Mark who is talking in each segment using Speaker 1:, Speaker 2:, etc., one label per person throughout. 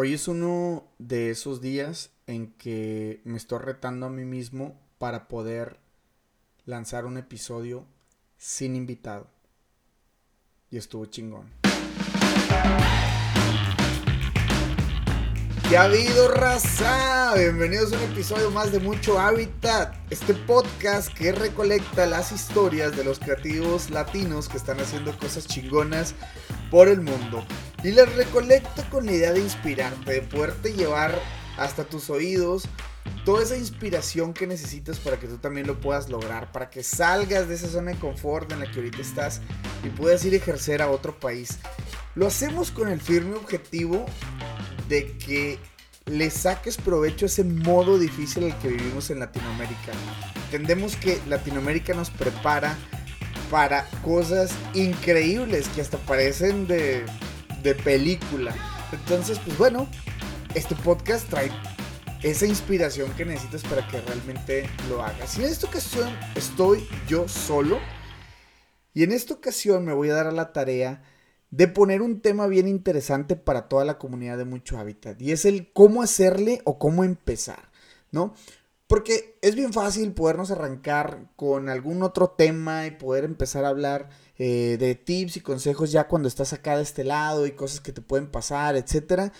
Speaker 1: Hoy es uno de esos días en que me estoy retando a mí mismo para poder lanzar un episodio sin invitado. Y estuvo chingón. ¿Qué ha habido, raza? Bienvenidos a un episodio más de Mucho Hábitat. Este podcast que recolecta las historias de los creativos latinos que están haciendo cosas chingonas por el mundo. Y les recolecto con la idea de inspirarte, de poderte llevar hasta tus oídos toda esa inspiración que necesitas para que tú también lo puedas lograr, para que salgas de esa zona de confort en la que ahorita estás y puedas ir a ejercer a otro país. Lo hacemos con el firme objetivo de que le saques provecho a ese modo difícil al que vivimos en Latinoamérica. Entendemos que Latinoamérica nos prepara para cosas increíbles que hasta parecen de de película. Entonces, pues bueno, este podcast trae esa inspiración que necesitas para que realmente lo hagas. Y en esta ocasión estoy yo solo. Y en esta ocasión me voy a dar a la tarea de poner un tema bien interesante para toda la comunidad de Mucho Hábitat. Y es el cómo hacerle o cómo empezar, ¿no? Porque es bien fácil podernos arrancar con algún otro tema y poder empezar a hablar eh, de tips y consejos ya cuando estás acá de este lado y cosas que te pueden pasar, etcétera.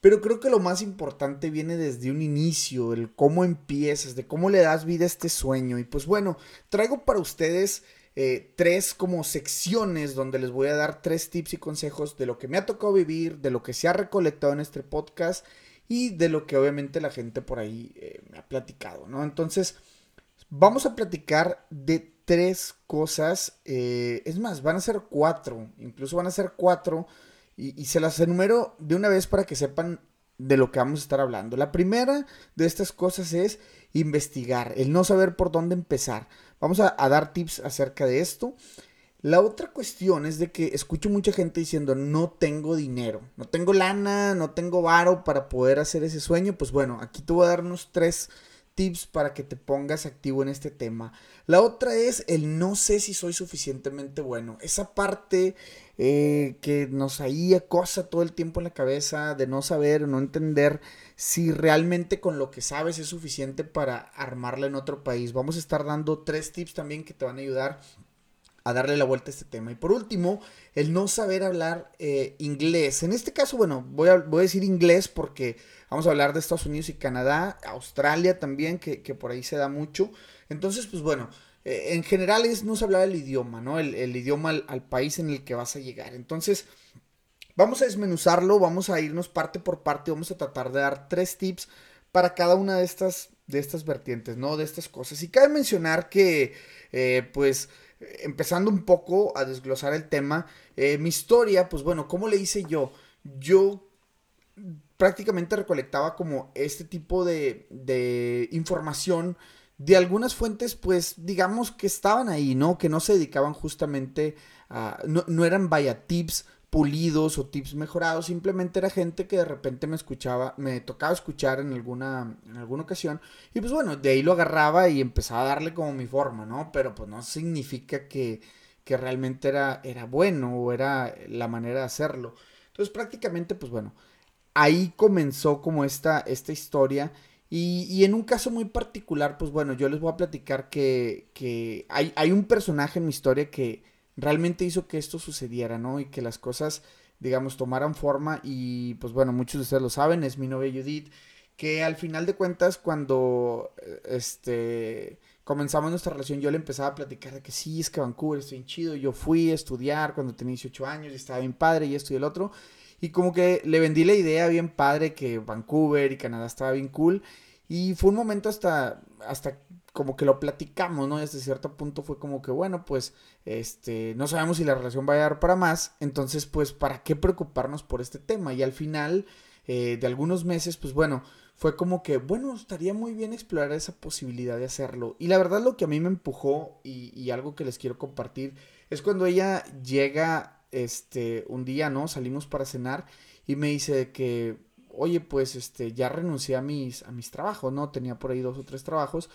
Speaker 1: Pero creo que lo más importante viene desde un inicio, el cómo empiezas, de cómo le das vida a este sueño. Y pues bueno, traigo para ustedes eh, tres como secciones donde les voy a dar tres tips y consejos de lo que me ha tocado vivir, de lo que se ha recolectado en este podcast y de lo que obviamente la gente por ahí eh, me ha platicado, ¿no? Entonces, vamos a platicar de tres cosas, eh, es más, van a ser cuatro, incluso van a ser cuatro, y, se las enumero de una vez para que sepan de lo que vamos a estar hablando. La primera de estas cosas es investigar, el no saber por dónde empezar. Vamos a, a, dar tips acerca de esto. La otra cuestión es de que escucho mucha gente diciendo no tengo dinero, no tengo lana, no tengo varo para poder hacer ese sueño. Pues bueno, aquí te voy a dar unos tres tips para que te pongas activo en este tema. La otra es el no sé si soy suficientemente bueno. Esa parte eh, que nos ahí acosa todo el tiempo en la cabeza de no saber, no entender si realmente con lo que sabes es suficiente para armarla en otro país. Vamos a estar dando tres tips también que te van a ayudar a darle la vuelta a este tema. Y por último, el no saber hablar eh, inglés. En este caso, bueno, voy a, voy a decir inglés porque vamos a hablar de Estados Unidos y Canadá, Australia también, que, por ahí se da mucho. Entonces, pues bueno, eh, en general es no se hablar el idioma, ¿no? El, idioma al, país en el que vas a llegar. Entonces, vamos a desmenuzarlo, vamos a irnos parte por parte, vamos a tratar de dar tres tips para cada una de estas, de estas vertientes, ¿no? De estas cosas. Y cabe mencionar que, eh, pues, empezando un poco a desglosar el tema, eh, mi historia, pues bueno, ¿cómo le hice yo? Yo prácticamente recolectaba como este tipo de, de información de algunas fuentes, pues digamos que estaban ahí, ¿no? Que no se dedicaban justamente a, no, no eran vaya tips pulidos o tips mejorados, simplemente era gente que de repente me escuchaba, me tocaba escuchar en alguna, en alguna ocasión y pues bueno, de ahí lo agarraba y empezaba a darle como mi forma, ¿no? Pero pues no significa que, que realmente era, era bueno o era la manera de hacerlo. Entonces prácticamente pues bueno, ahí comenzó como esta, esta historia y, y, en un caso muy particular pues bueno, yo les voy a platicar que, que hay, hay un personaje en mi historia que realmente hizo que esto sucediera, ¿no? Y que las cosas, digamos, tomaran forma y pues bueno, muchos de ustedes lo saben, es mi novia Judith, que al final de cuentas cuando eh, este comenzamos nuestra relación yo le empezaba a platicar de que sí, es que Vancouver está bien chido, yo fui a estudiar cuando tenía 18 años y estaba bien padre y esto y el otro, y como que le vendí la idea bien padre que Vancouver y Canadá estaba bien cool, y fue un momento hasta, hasta como que lo platicamos, ¿no? Desde cierto punto fue como que, bueno, pues, este, no sabemos si la relación va a dar para más, entonces, pues, ¿para qué preocuparnos por este tema? Y al final eh, de algunos meses, pues, bueno, fue como que, bueno, estaría muy bien explorar esa posibilidad de hacerlo. Y la verdad lo que a mí me empujó y, y algo que les quiero compartir es cuando ella llega, este, un día, ¿no? Salimos para cenar y me dice que, oye, pues, este, ya renuncié a mis, a mis trabajos, ¿no? Tenía por ahí dos o tres trabajos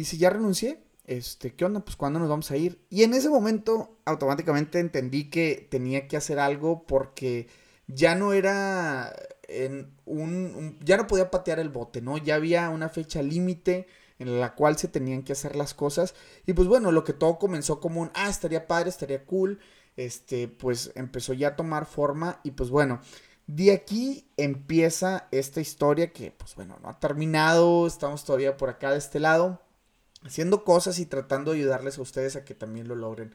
Speaker 1: y si ya renuncié, este, ¿qué onda? Pues cuándo nos vamos a ir. Y en ese momento automáticamente entendí que tenía que hacer algo porque ya no era en un, ya no podía patear el bote, ¿no? Ya había una fecha límite en la cual se tenían que hacer las cosas. Y pues bueno, lo que todo comenzó como un, ah, estaría padre, estaría cool, este, pues empezó ya a tomar forma y pues bueno, de aquí empieza esta historia que pues bueno, no ha terminado, estamos todavía por acá de este lado, haciendo cosas y tratando de ayudarles a ustedes a que también lo logren.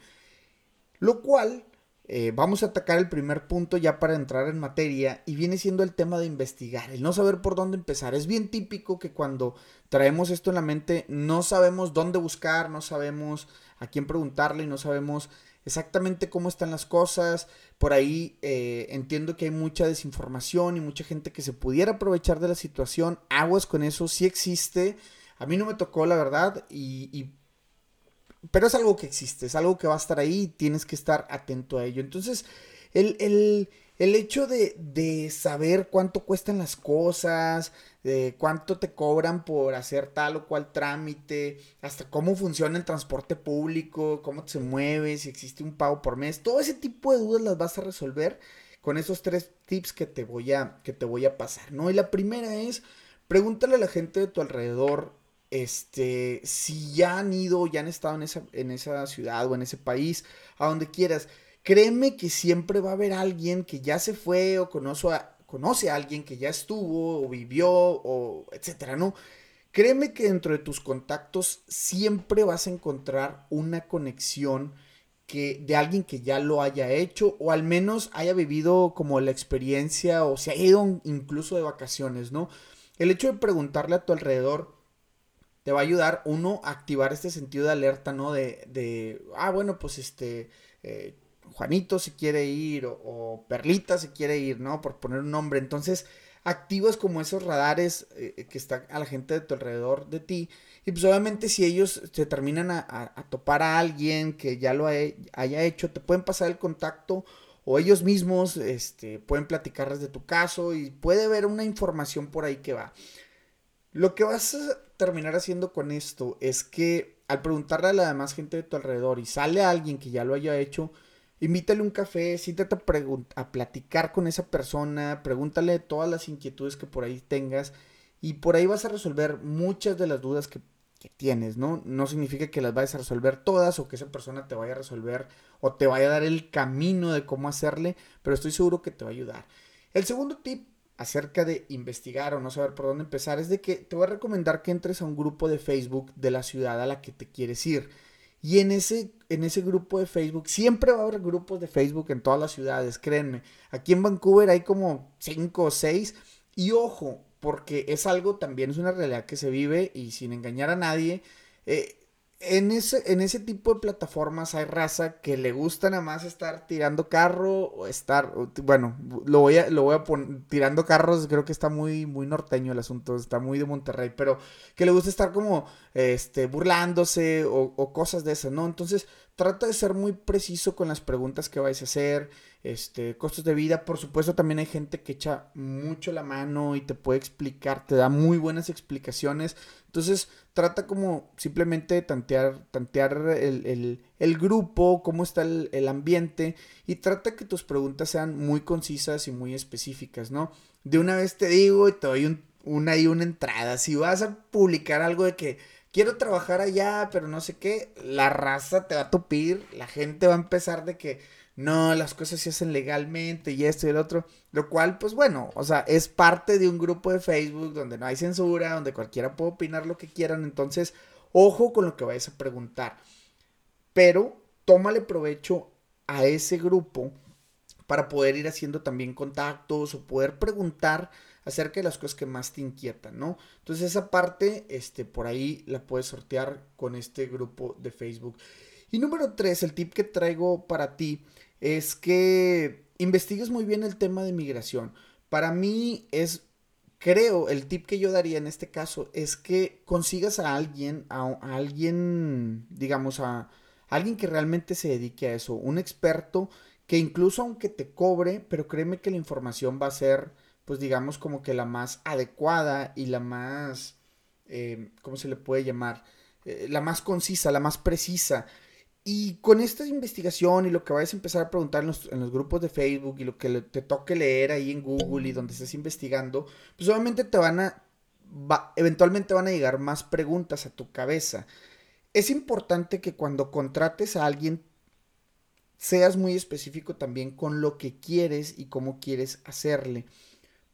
Speaker 1: Lo cual eh, vamos a atacar el primer punto ya para entrar en materia y viene siendo el tema de investigar, el no saber por dónde empezar. Es bien típico que cuando traemos esto en la mente no sabemos dónde buscar, no sabemos a quién preguntarle no sabemos exactamente cómo están las cosas. Por ahí eh, entiendo que hay mucha desinformación y mucha gente que se pudiera aprovechar de la situación. Aguas con eso, sí existe. A mí no me tocó, la verdad, y pero es algo que existe, es algo que va a estar ahí y tienes que estar atento a ello. Entonces, el, hecho de, saber cuánto cuestan las cosas, de cuánto te cobran por hacer tal o cual trámite, hasta cómo funciona el transporte público, cómo se mueve, si existe un pago por mes, todo ese tipo de dudas las vas a resolver con esos tres tips que te voy a, que te voy a pasar, ¿no? Y la primera es, pregúntale a la gente de tu alrededor este, si ya han ido, ya han estado en esa, en esa ciudad o en ese país, a donde quieras, créeme que siempre va a haber alguien que ya se fue o conoce a, conoce a alguien que ya estuvo o vivió o etcétera, ¿no? Créeme que dentro de tus contactos siempre vas a encontrar una conexión que de alguien que ya lo haya hecho o al menos haya vivido como la experiencia o se ha ido incluso de vacaciones, ¿no? El hecho de preguntarle a tu alrededor te va a ayudar, uno, a activar este sentido de alerta, ¿no? De, de ah, bueno, pues este, eh, Juanito se quiere ir o, Perlita se quiere ir, ¿no? Por poner un nombre. Entonces, activas como esos radares eh, que está a la gente de tu alrededor de ti. Y pues obviamente si ellos se terminan a, topar a alguien que ya lo haya hecho, te pueden pasar el contacto o ellos mismos este, pueden platicarles de tu caso y puede haber una información por ahí que va. Lo que vas a terminar haciendo con esto es que al preguntarle a la demás gente de tu alrededor y sale alguien que ya lo haya hecho, invítale un café, siéntate a, a platicar con esa persona, pregúntale todas las inquietudes que por ahí tengas y por ahí vas a resolver muchas de las dudas que, que tienes, ¿no? No significa que las vayas a resolver todas o que esa persona te vaya a resolver o te vaya a dar el camino de cómo hacerle, pero estoy seguro que te va a ayudar. El segundo tip acerca de investigar o no saber por dónde empezar es de que te voy a recomendar que entres a un grupo de Facebook de la ciudad a la que te quieres ir. Y en ese, en ese grupo de Facebook, siempre va a haber grupos de Facebook en todas las ciudades, créanme. Aquí en Vancouver hay como 5 o 6. Y ojo, porque es algo también, es una realidad que se vive y sin engañar a nadie. Eh, en ese, en ese tipo de plataformas hay raza que le gusta nada más estar tirando carro o estar, bueno, lo voy a, lo voy a poner, tirando carros, creo que está muy, muy norteño el asunto, está muy de Monterrey, pero que le gusta estar como, este, burlándose o, o cosas de esas, ¿no? Entonces, trata de ser muy preciso con las preguntas que vais a hacer, este, costos de vida, por supuesto también hay gente que echa mucho la mano y te puede explicar, te da muy buenas explicaciones, entonces trata como simplemente de tantear, tantear el, grupo, cómo está el, ambiente y trata que tus preguntas sean muy concisas y muy específicas, ¿no? De una vez te digo y te doy una y una entrada, si vas a publicar algo de que quiero trabajar allá, pero no sé qué, la raza te va a tupir, la gente va a empezar de que no, las cosas se hacen legalmente y esto y el otro, lo cual, pues bueno, o sea, es parte de un grupo de Facebook donde no hay censura, donde cualquiera puede opinar lo que quieran, entonces, ojo con lo que vayas a preguntar, pero tómale provecho a ese grupo para poder ir haciendo también contactos o poder preguntar acerca de las cosas que más te inquietan, ¿no? Entonces esa parte, este, por ahí la puedes sortear con este grupo de Facebook. Y número tres, el tip que traigo para ti es que investigues muy bien el tema de migración. Para mí es, creo, el tip que yo daría en este caso es que consigas a alguien, a, alguien, digamos, a, alguien que realmente se dedique a eso, un experto que incluso aunque te cobre, pero créeme que la información va a ser, pues digamos, como que la más adecuada y la más, eh, ¿cómo se le puede llamar? Eh, la más concisa, la más precisa. Y con esta investigación y lo que vayas a empezar a preguntar en los, en los grupos de Facebook y lo que te toque leer ahí en Google y donde estés investigando, pues obviamente te van a, eventualmente van a llegar más preguntas a tu cabeza. Es importante que cuando contrates a alguien seas muy específico también con lo que quieres y cómo quieres hacerle.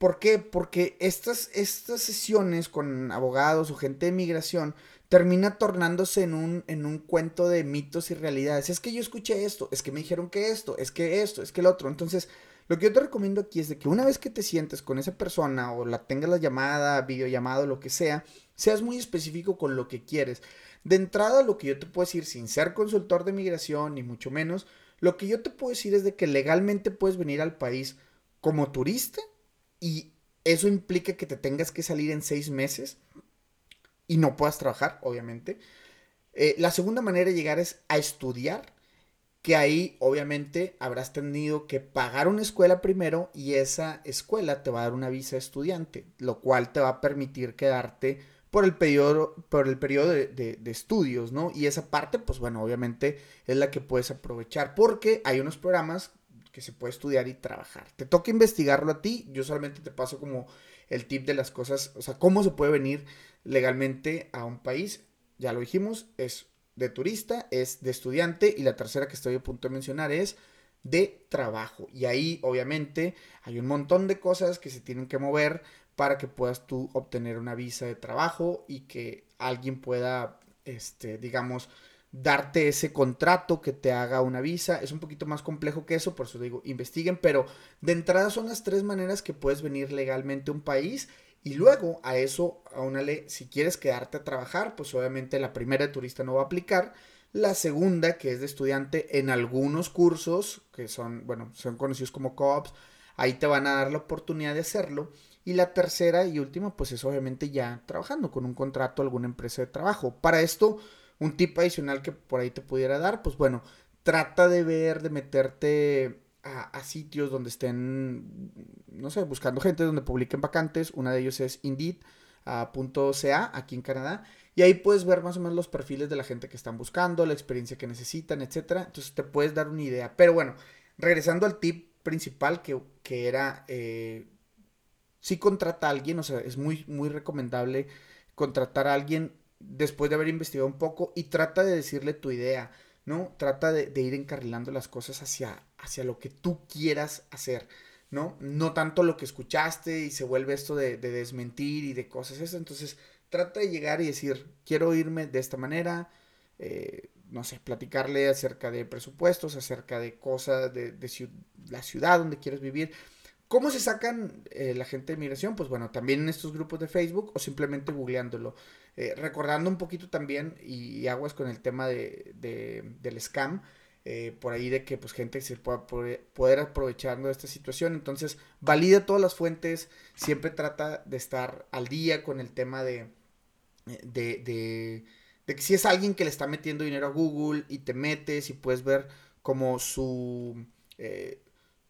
Speaker 1: ¿Por qué? Porque estas, estas sesiones con abogados o gente de migración termina tornándose en un, en un cuento de mitos y realidades. Es que yo escuché esto, es que me dijeron que esto, es que esto, es que el otro. Entonces, lo que yo te recomiendo aquí es de que una vez que te sientes con esa persona o la tengas la llamada, videollamada, lo que sea, seas muy específico con lo que quieres. De entrada, lo que yo te puedo decir, sin ser consultor de migración, ni mucho menos, lo que yo te puedo decir es de que legalmente puedes venir al país como turista y eso implica que te tengas que salir en seis meses y no puedas trabajar, obviamente. Eh, la segunda manera de llegar es a estudiar, que ahí obviamente habrás tenido que pagar una escuela primero y esa escuela te va a dar una visa de estudiante, lo cual te va a permitir quedarte por el periodo, por el periodo de, de, estudios, ¿no? Y esa parte, pues bueno, obviamente es la que puedes aprovechar porque hay unos programas que se puede estudiar y trabajar. Te toca investigarlo a ti, yo solamente te paso como el tip de las cosas, o sea, cómo se puede venir legalmente a un país. Ya lo dijimos, es de turista, es de estudiante y la tercera que estoy a punto de mencionar es de trabajo. Y ahí obviamente hay un montón de cosas que se tienen que mover para que puedas tú obtener una visa de trabajo y que alguien pueda, este, digamos, darte ese contrato que te haga una visa. Es un poquito más complejo que eso, por eso digo, investiguen, pero de entrada son las tres maneras que puedes venir legalmente a un país y luego a eso, ley si quieres quedarte a trabajar, pues obviamente la primera de turista no va a aplicar. La segunda, que es de estudiante en algunos cursos, que son, bueno, son conocidos como co-ops, ahí te van a dar la oportunidad de hacerlo. Y la tercera y última, pues es obviamente ya trabajando con un contrato, alguna empresa de trabajo. Para esto, un tip adicional que por ahí te pudiera dar, pues bueno, trata de ver, de meterte a, sitios donde estén, no sé, buscando gente donde publiquen vacantes. Una de ellos es Indeed.ca aquí en Canadá. Y ahí puedes ver más o menos los perfiles de la gente que están buscando, la experiencia que necesitan, etcétera. Entonces te puedes dar una idea. Pero bueno, regresando al tip principal que, que era eh, si contrata a alguien, o sea, es muy, muy recomendable contratar a alguien después de haber investigado un poco y trata de decirle tu idea. ¿no? Trata de, ir encarrilando las cosas hacia, hacia lo que tú quieras hacer, ¿no? No tanto lo que escuchaste y se vuelve esto de, desmentir y de cosas esas. Entonces, trata de llegar y decir, quiero irme de esta manera, eh, no sé, platicarle acerca de presupuestos, acerca de cosas de, la ciudad donde quieres vivir. ¿Cómo se sacan eh, la gente de migración? Pues bueno, también en estos grupos de Facebook o simplemente googleándolo. Eh, recordando un poquito también, y, aguas con el tema de, del scam, eh, por ahí de que pues gente se pueda poder, aprovechar de esta situación. Entonces, valida todas las fuentes, siempre trata de estar al día con el tema de, de, de, de que si es alguien que le está metiendo dinero a Google y te metes y puedes ver como su...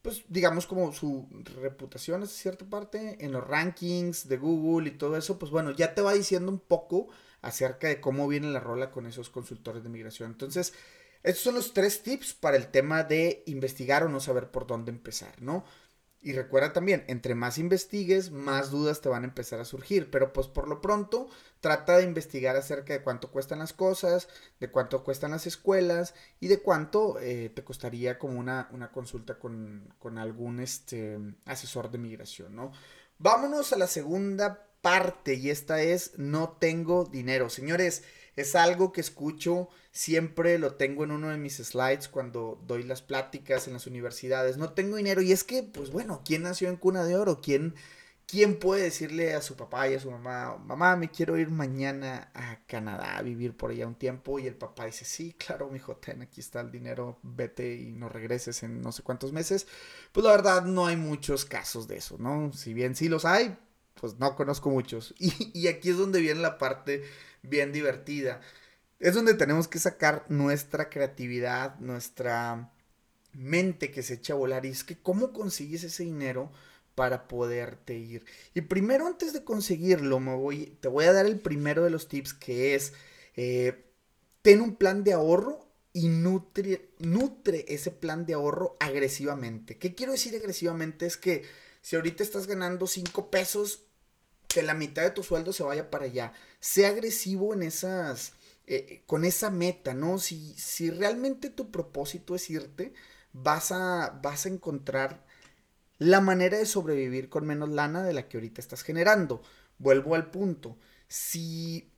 Speaker 1: pues digamos como su reputación es cierta parte en los rankings de Google y todo eso, pues bueno, ya te va diciendo un poco acerca de cómo viene la rola con esos consultores de migración. Entonces, estos son los tres tips para el tema de investigar o no saber por dónde empezar, ¿no? Y recuerda también, entre más investigues, más dudas te van a empezar a surgir. Pero pues por lo pronto, trata de investigar acerca de cuánto cuestan las cosas, de cuánto cuestan las escuelas y de cuánto eh, te costaría como una, una consulta con, con, algún este, asesor de migración, ¿no? Vámonos a la segunda parte y esta es no tengo dinero. Señores, es algo que escucho, siempre lo tengo en uno de mis slides cuando doy las pláticas en las universidades. No tengo dinero y es que, pues bueno, ¿quién nació en cuna de oro? ¿Quién, quién puede decirle a su papá y a su mamá, mamá, me quiero ir mañana a Canadá a vivir por allá un tiempo? Y el papá dice, sí, claro, mi ten, aquí está el dinero, vete y no regreses en no sé cuántos meses. Pues la verdad no hay muchos casos de eso, ¿no? Si bien sí los hay, pues no conozco muchos. Y, y aquí es donde viene la parte bien divertida. Es donde tenemos que sacar nuestra creatividad, nuestra mente que se echa a volar. Y es que, ¿cómo consigues ese dinero para poderte ir? Y primero, antes de conseguirlo, me voy, te voy a dar el primero de los tips que es, eh, ten un plan de ahorro y nutre, nutre ese plan de ahorro agresivamente. ¿Qué quiero decir agresivamente? Es que si ahorita estás ganando 5 pesos, que la mitad de tu sueldo se vaya para allá. Sea agresivo en esas, eh, con esa meta, ¿no? Si, si realmente tu propósito es irte, vas a, vas a encontrar la manera de sobrevivir con menos lana de la que ahorita estás generando. Vuelvo al punto. Si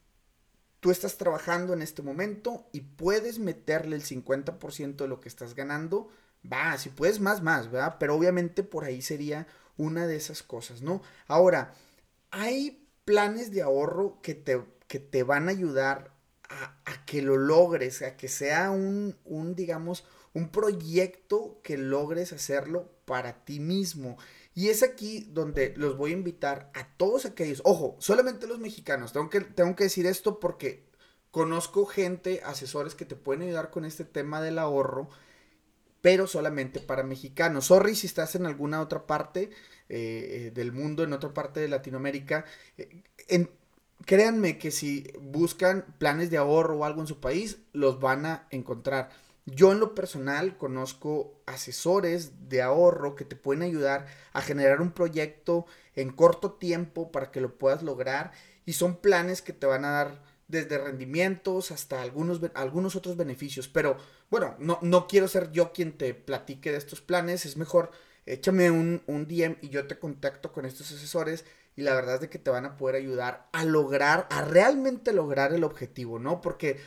Speaker 1: tú estás trabajando en este momento y puedes meterle el 50% de lo que estás ganando, va, si puedes más, más, ¿verdad? Pero obviamente por ahí sería una de esas cosas, ¿no? Ahora, hay planes de ahorro que te, que te van a ayudar a, que lo logres, a que sea un, un, digamos, un proyecto que logres hacerlo para ti mismo. Y es aquí donde los voy a invitar a todos aquellos, ojo, solamente los mexicanos, tengo que, tengo que decir esto porque conozco gente, asesores que te pueden ayudar con este tema del ahorro, pero solamente para mexicanos. Sorry si estás en alguna otra parte eh, del mundo, en otra parte de Latinoamérica. Eh, créanme que si buscan planes de ahorro o algo en su país, los van a encontrar. Yo en lo personal conozco asesores de ahorro que te pueden ayudar a generar un proyecto en corto tiempo para que lo puedas lograr y son planes que te van a dar desde rendimientos hasta algunos, algunos otros beneficios. Pero bueno, no, no quiero ser yo quien te platique de estos planes, es mejor échame un, un DM y yo te contacto con estos asesores y la verdad es de que te van a poder ayudar a lograr, a realmente lograr el objetivo, ¿no? Porque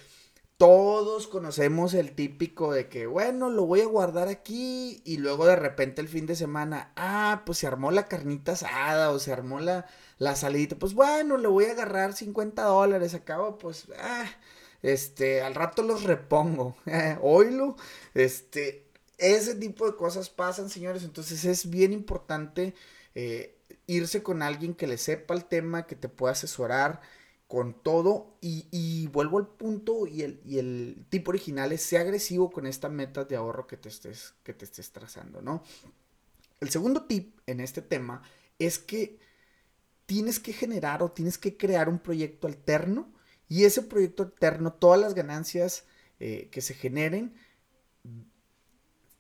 Speaker 1: todos conocemos el típico de que, bueno, lo voy a guardar aquí y luego de repente el fin de semana, ah, pues se armó la carnita asada o se armó la, la salida, pues bueno, le voy a agarrar 50 dólares, acabo, pues, ah, este, al rato los repongo, eh, oílo, este, ese tipo de cosas pasan, señores, entonces es bien importante eh, irse con alguien que le sepa el tema, que te pueda asesorar, con todo y, vuelvo al punto y el, y el, tipo original es ser agresivo con esta meta de ahorro que te, estés, que te estés trazando, ¿no? El segundo tip en este tema es que tienes que generar o tienes que crear un proyecto alterno y ese proyecto alterno, todas las ganancias eh, que se generen,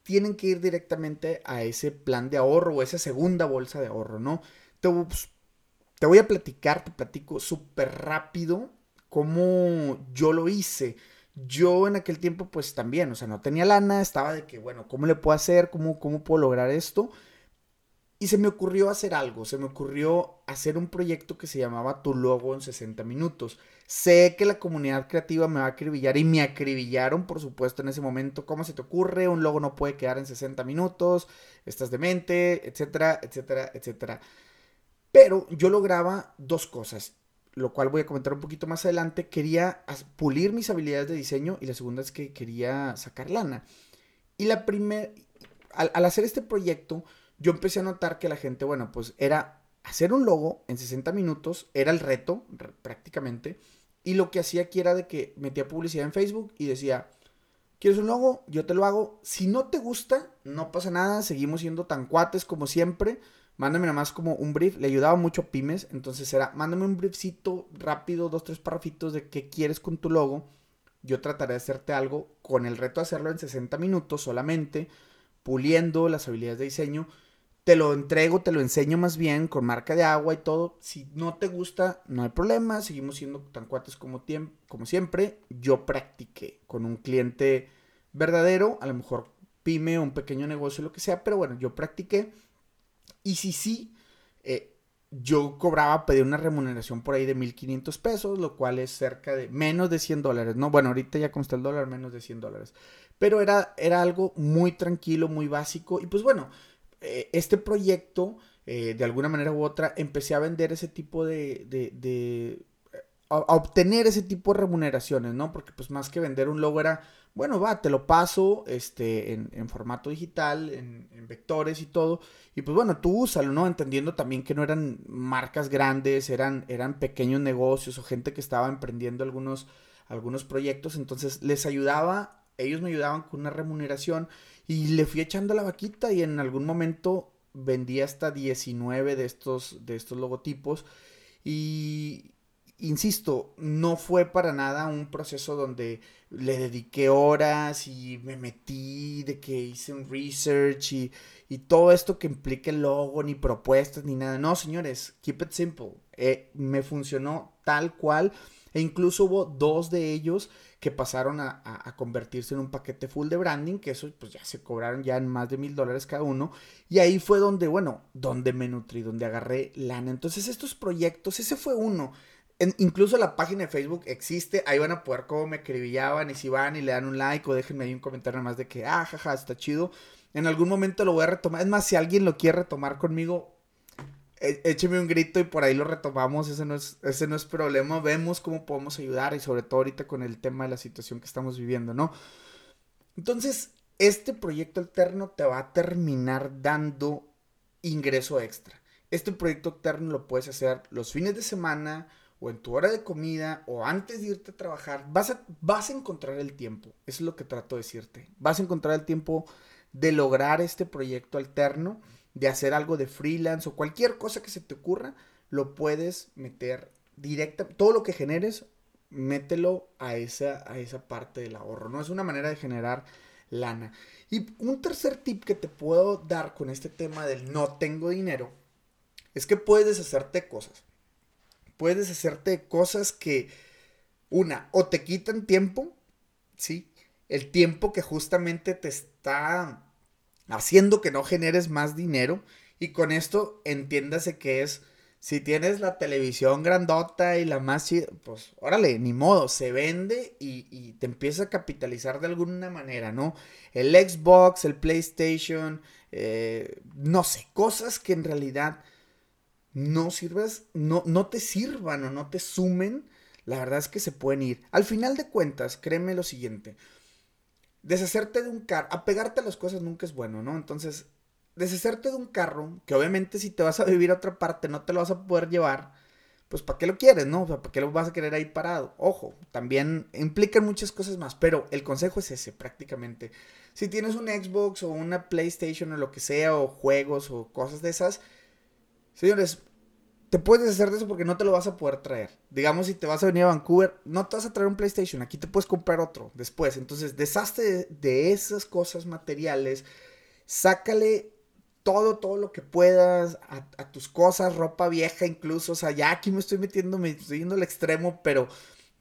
Speaker 1: tienen que ir directamente a ese plan de ahorro o esa segunda bolsa de ahorro, ¿no? Te, te voy a platicar, te platico súper rápido cómo yo lo hice. Yo en aquel tiempo pues también, o sea, no tenía lana, estaba de que, bueno, ¿cómo le puedo hacer? ¿Cómo, cómo puedo lograr esto? Y se me ocurrió hacer algo, se me ocurrió hacer un proyecto que se llamaba Tu Logo en 60 minutos. Sé que la comunidad creativa me va a acribillar y me acribillaron, por supuesto, en ese momento. ¿Cómo se te ocurre? Un logo no puede quedar en 60 minutos, estás demente, etcétera, etcétera, etcétera. Pero yo lograba dos cosas, lo cual voy a comentar un poquito más adelante. Quería pulir mis habilidades de diseño y la segunda es que quería sacar lana. Y la primera, al, hacer este proyecto, yo empecé a notar que la gente, bueno, pues era hacer un logo en 60 minutos, era el reto prácticamente. Y lo que hacía aquí era de que metía publicidad en Facebook y decía, ¿quieres un logo? Yo te lo hago. Si no te gusta, no pasa nada, seguimos siendo tan cuates como siempre mándame nada más como un brief. Le ayudaba mucho a pymes, entonces era, mándame un briefcito rápido, dos, tres parrafitos de qué quieres con tu logo. Yo trataré de hacerte algo con el reto de hacerlo en 60 minutos solamente, puliendo las habilidades de diseño. Te lo entrego, te lo enseño más bien con marca de agua y todo. Si no te gusta, no hay problema. Seguimos siendo tan cuates como, siempre. Yo practiqué con un cliente verdadero, a lo mejor pyme, un pequeño negocio, lo que sea, pero bueno, yo practiqué y si sí, eh, yo cobraba, pedí una remuneración por ahí de 1500 pesos, lo cual es cerca de menos de 100 dólares, ¿no? Bueno, ahorita ya como está el dólar, menos de 100 dólares. Pero era, era algo muy tranquilo, muy básico. Y pues bueno, eh, este proyecto, eh, de alguna manera u otra, empecé a vender ese tipo de, de, a, obtener ese tipo de remuneraciones, ¿no? Porque pues más que vender un logo era, bueno, va, te lo paso este, en, formato digital, en, vectores y todo. Y pues bueno, tú úsalo, ¿no? Entendiendo también que no eran marcas grandes, eran, eran pequeños negocios o gente que estaba emprendiendo algunos, algunos proyectos. Entonces les ayudaba, ellos me ayudaban con una remuneración y le fui echando la vaquita y en algún momento vendí hasta 19 de estos, de estos logotipos. Y, insisto, no fue para nada un proceso donde le dediqué horas y me metí, de que hice un research y, y todo esto que implique logo, ni propuestas, ni nada. No, señores, keep it simple. Eh, me funcionó tal cual. E incluso hubo dos de ellos que pasaron a, convertirse en un paquete full de branding, que eso pues ya se cobraron ya en más de mil dólares cada uno. Y ahí fue donde, bueno, donde me nutrí, donde agarré lana. Entonces estos proyectos, ese fue uno incluso la página de Facebook existe, ahí van a poder cómo me escribillaban y si van y le dan un like o déjenme ahí un comentario más de que, ah, jaja, está chido. En algún momento lo voy a retomar. Es más, si alguien lo quiere retomar conmigo, écheme un grito y por ahí lo retomamos. Ese no, es, ese no es problema. Vemos cómo podemos ayudar y sobre todo ahorita con el tema de la situación que estamos viviendo, ¿no? Entonces, este proyecto alterno te va a terminar dando ingreso extra. Este proyecto alterno lo puedes hacer los fines de semana, o en tu hora de comida o antes de irte a trabajar, vas a, vas a encontrar el tiempo. Eso es lo que trato de decirte. Vas a encontrar el tiempo de lograr este proyecto alterno, de hacer algo de freelance o cualquier cosa que se te ocurra, lo puedes meter directa. Todo lo que generes, mételo a esa, a esa parte del ahorro. No es una manera de generar lana. Y un tercer tip que te puedo dar con este tema del no tengo dinero es que puedes deshacerte cosas puedes hacerte cosas que, una, o te quitan tiempo, ¿sí? El tiempo que justamente te está haciendo que no generes más dinero. Y con esto entiéndase que es, si tienes la televisión grandota y la más pues órale, ni modo, se vende y, te empieza a capitalizar de alguna manera, ¿no? El Xbox, el PlayStation, eh, no sé, cosas que en realidad no sirves, no, no te sirvan o no te sumen, la verdad es que se pueden ir. Al final de cuentas, créeme lo siguiente, deshacerte de un carro, apegarte a las cosas nunca es bueno, ¿no? Entonces, deshacerte de un carro, que obviamente si te vas a vivir a otra parte no te lo vas a poder llevar, pues ¿para qué lo quieres, no? O sea, ¿para qué lo vas a querer ahí parado? Ojo, también implican muchas cosas más, pero el consejo es ese prácticamente. Si tienes un Xbox o una PlayStation o lo que sea, o juegos o cosas de esas, señores, te puedes hacer de eso porque no te lo vas a poder traer. Digamos, si te vas a venir a Vancouver, no te vas a traer un PlayStation, aquí te puedes comprar otro después. Entonces, deshazte de, esas cosas materiales, sácale todo, todo lo que puedas a, tus cosas, ropa vieja incluso. O sea, ya aquí me estoy metiendo, me estoy yendo al extremo, pero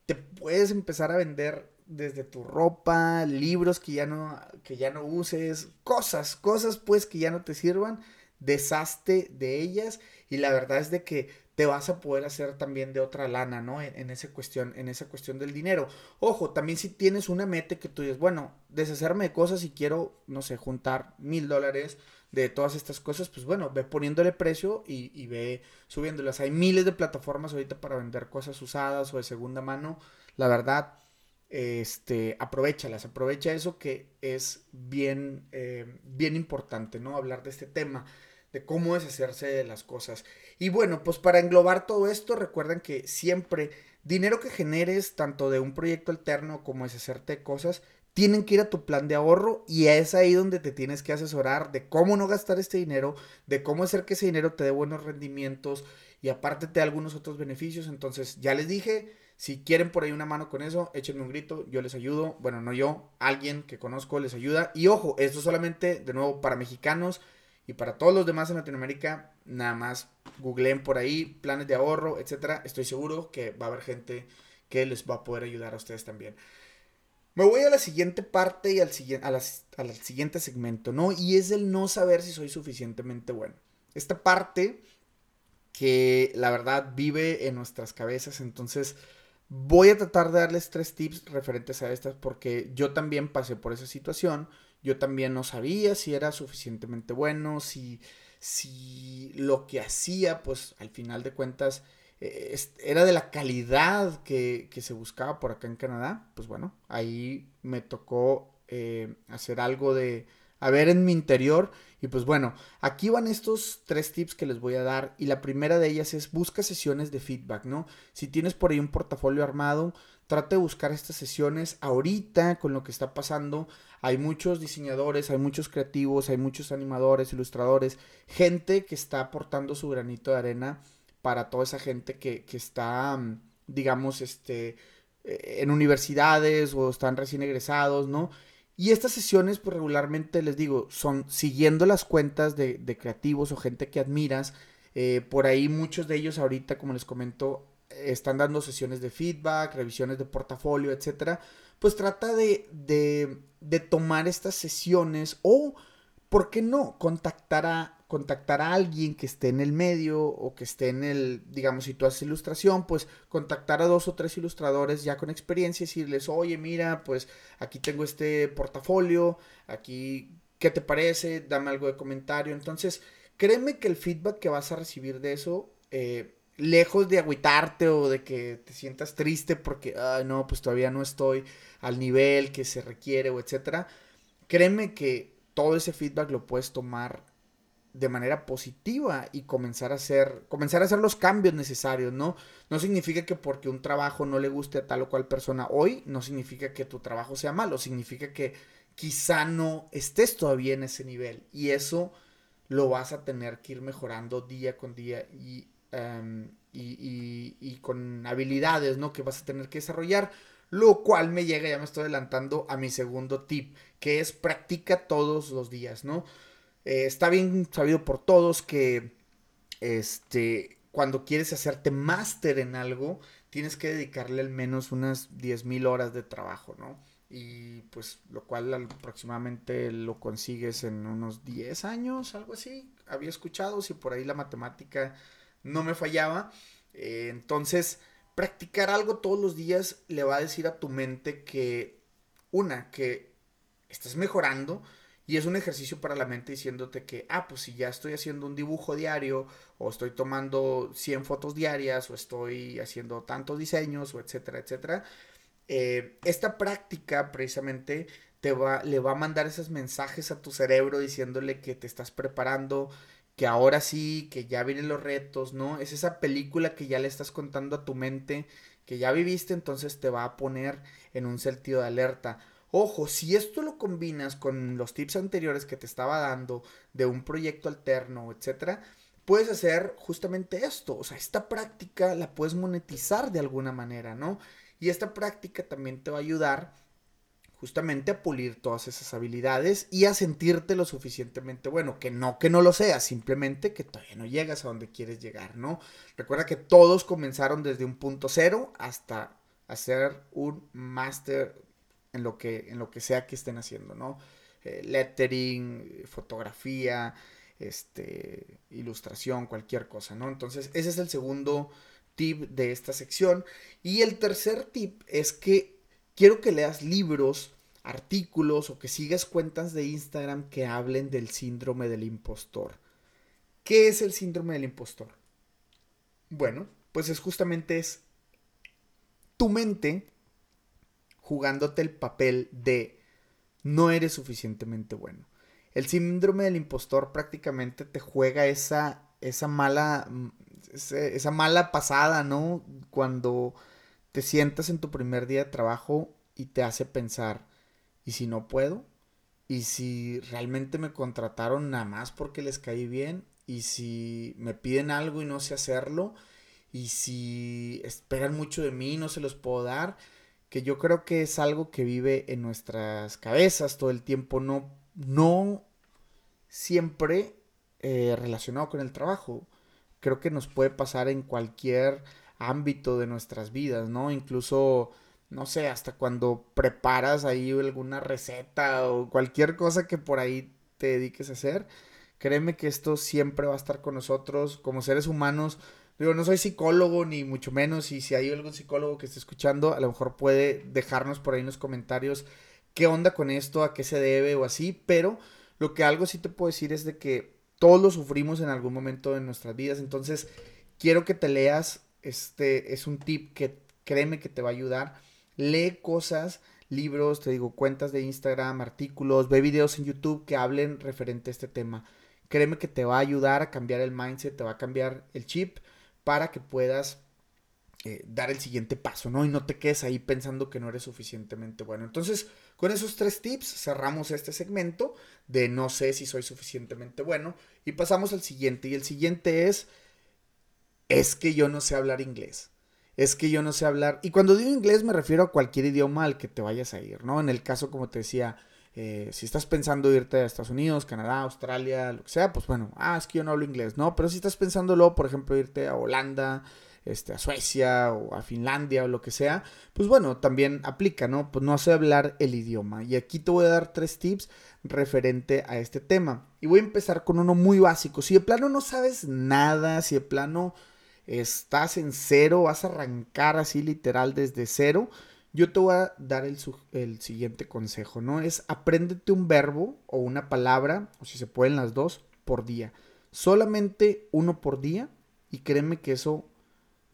Speaker 1: te puedes empezar a vender desde tu ropa, libros que ya no, que ya no uses, cosas, cosas pues que ya no te sirvan, deshazte de ellas y la verdad es de que te vas a poder hacer también de otra lana, ¿no? En, esa cuestión, en esa cuestión del dinero. Ojo, también si tienes una meta que tú dices, bueno, deshacerme de cosas y quiero, no sé, juntar mil dólares de todas estas cosas, pues bueno, ve poniéndole precio y, y ve subiéndolas. Hay miles de plataformas ahorita para vender cosas usadas o de segunda mano. La verdad, este, aprovechalas, aprovecha eso que es bien, eh, bien importante, ¿no? Hablar de este tema de cómo es hacerse de las cosas. Y bueno, pues para englobar todo esto, recuerden que siempre dinero que generes, tanto de un proyecto alterno como es hacerte cosas, tienen que ir a tu plan de ahorro y es ahí donde te tienes que asesorar de cómo no gastar este dinero, de cómo hacer que ese dinero te dé buenos rendimientos y aparte te dé algunos otros beneficios. Entonces, ya les dije, si quieren por ahí una mano con eso, échenme un grito, yo les ayudo. Bueno, no yo, alguien que conozco les ayuda. Y ojo, esto solamente, de nuevo, para mexicanos y para todos los demás en Latinoamérica, nada más googleen por ahí planes de ahorro, etcétera. Estoy seguro que va a haber gente que les va a poder ayudar a ustedes también. Me voy a la siguiente parte y al, al siguiente segmento, ¿no? Y es el no saber si soy suficientemente bueno. Esta parte que la verdad vive en nuestras cabezas, entonces voy a tratar de darles tres tips referentes a estas porque yo también pasé por esa situación yo también no sabía si era suficientemente bueno, si, si lo que hacía, pues al final de cuentas, eh, era de la calidad que, se buscaba por acá en Canadá. Pues bueno, ahí me tocó eh, hacer algo de, a ver en mi interior. Y pues bueno, aquí van estos tres tips que les voy a dar. Y la primera de ellas es busca sesiones de feedback, ¿no? Si tienes por ahí un portafolio armado, trate de buscar estas sesiones ahorita con lo que está pasando. Hay muchos diseñadores, hay muchos creativos, hay muchos animadores, ilustradores, gente que está aportando su granito de arena para toda esa gente que, está mm, digamos, este, eh, en universidades o están recién egresados, ¿no? Y estas sesiones, pues regularmente les digo, son siguiendo las cuentas de, creativos o gente que admiras. Eh, por ahí muchos de ellos ahorita, como les comento, están dando sesiones de feedback, revisiones de portafolio, etcétera. Pues trata de, de, de tomar estas sesiones o, ¿por qué no? Contactar a, contactar a alguien que esté en el medio o que esté en el, digamos, si tú haces ilustración, pues contactar a dos o tres ilustradores ya con experiencia y decirles, oye, mira, pues aquí tengo este portafolio, aquí, ¿qué te parece? Dame algo de comentario. Entonces, créeme que el feedback que vas a recibir de eso, eh, lejos de agüitarte o de que te sientas triste porque, ay, no, pues todavía no estoy al nivel que se requiere o etcétera, créeme que todo ese feedback lo puedes tomar de manera positiva y comenzar a hacer, comenzar a hacer los cambios necesarios, ¿no? No significa que porque un trabajo no le guste a tal o cual persona hoy, no significa que tu trabajo sea malo, significa que quizá no estés todavía en ese nivel y eso lo vas a tener que ir mejorando día con día y, em, y, y con habilidades, ¿no? Que vas a tener que desarrollar, lo cual me llega, ya me estoy adelantando a mi segundo tip, que es practica todos los días, ¿no? Eh, está bien sabido por todos que este, cuando quieres hacerte máster en algo, tienes que dedicarle al menos unas 10.000 horas de trabajo, ¿no? Y pues lo cual aproximadamente lo consigues en unos 10 años, algo así. Había escuchado, si por ahí la matemática no me fallaba. Eh, entonces, practicar algo todos los días le va a decir a tu mente que, una, que estás mejorando, y es un ejercicio para la mente diciéndote que, ah, pues si ya estoy haciendo un dibujo diario, o estoy tomando 100 fotos diarias, o estoy haciendo tantos diseños, o etcétera, etcétera. Eh, esta práctica precisamente te va, le va a mandar esos mensajes a tu cerebro diciéndole que te estás preparando, que ahora sí, que ya vienen los retos, ¿no? Es esa película que ya le estás contando a tu mente, que ya viviste, entonces te va a poner en un sentido de alerta Ojo, si esto lo combinas con los tips anteriores que te estaba dando de un proyecto alterno, etcétera, puedes hacer justamente esto. O sea, esta práctica la puedes monetizar de alguna manera, ¿no? Y esta práctica también te va a ayudar justamente a pulir todas esas habilidades y a sentirte lo suficientemente bueno, que no que no lo seas, simplemente que todavía no llegas a donde quieres llegar, ¿no? Recuerda que todos comenzaron desde un punto cero hasta hacer un máster en lo que, en lo que sea que estén haciendo, ¿no? Eh, lettering, fotografía, este, ilustración, cualquier cosa, ¿no? Entonces, ese es el segundo tip de esta sección. Y el tercer tip es que quiero que leas libros, artículos o que sigas cuentas de Instagram que hablen del síndrome del impostor. ¿Qué es el síndrome del impostor? Bueno, pues es justamente es tu mente jugándote el papel de no eres suficientemente bueno. El síndrome del impostor prácticamente te juega esa, esa mala, esa mala pasada, ¿no? Cuando te sientas en tu primer día de trabajo y te hace pensar, ¿y si no puedo? ¿Y si realmente me contrataron nada más porque les caí bien? ¿Y si me piden algo y no sé hacerlo? ¿Y si esperan mucho de mí y no se los puedo dar? Que yo creo que es algo que vive en nuestras cabezas todo el tiempo, no, no siempre eh, relacionado con el trabajo. Creo que nos puede pasar en cualquier ámbito de nuestras vidas, ¿no? Incluso, no sé, hasta cuando preparas ahí alguna receta o cualquier cosa que por ahí te dediques a hacer. Créeme que esto siempre va a estar con nosotros como seres humanos Digo, no soy psicólogo ni mucho menos y si hay algún psicólogo que esté escuchando, a lo mejor puede dejarnos por ahí en los comentarios qué onda con esto, a qué se debe o así, pero lo que algo sí te puedo decir es de que todos lo sufrimos en algún momento de nuestras vidas, entonces quiero que te leas, este es un tip que créeme que te va a ayudar, lee cosas, libros, te digo, cuentas de Instagram, artículos, ve videos en YouTube que hablen referente a este tema. Créeme que te va a ayudar a cambiar el mindset, te va a cambiar el chip para que puedas eh, dar el siguiente paso, ¿no? Y no te quedes ahí pensando que no eres suficientemente bueno. Entonces, con esos tres tips cerramos este segmento de no sé si soy suficientemente bueno y pasamos al siguiente. Y el siguiente es, es que yo no sé hablar inglés. es que yo no sé hablar. Y cuando digo inglés me refiero a cualquier idioma al que te vayas a ir, ¿no? En el caso, como te decía, eh, si estás pensando irte a Estados Unidos, Canadá, Australia, lo que sea, pues bueno, ah, es que yo no hablo inglés, ¿no? Pero si estás pensándolo, por ejemplo, irte a Holanda, este, a Suecia o a Finlandia o lo que sea, pues bueno, también aplica, ¿no? Pues no sé hablar el idioma. Y aquí te voy a dar tres tips referente a este tema. Y voy a empezar con uno muy básico. Si de plano no sabes nada, si de plano estás en cero, vas a arrancar así literal desde cero, yo te voy a dar el, siguiente consejo, ¿no? Es apréndete un verbo o una palabra, o si se pueden las dos, por día. Solamente uno por día y créeme que eso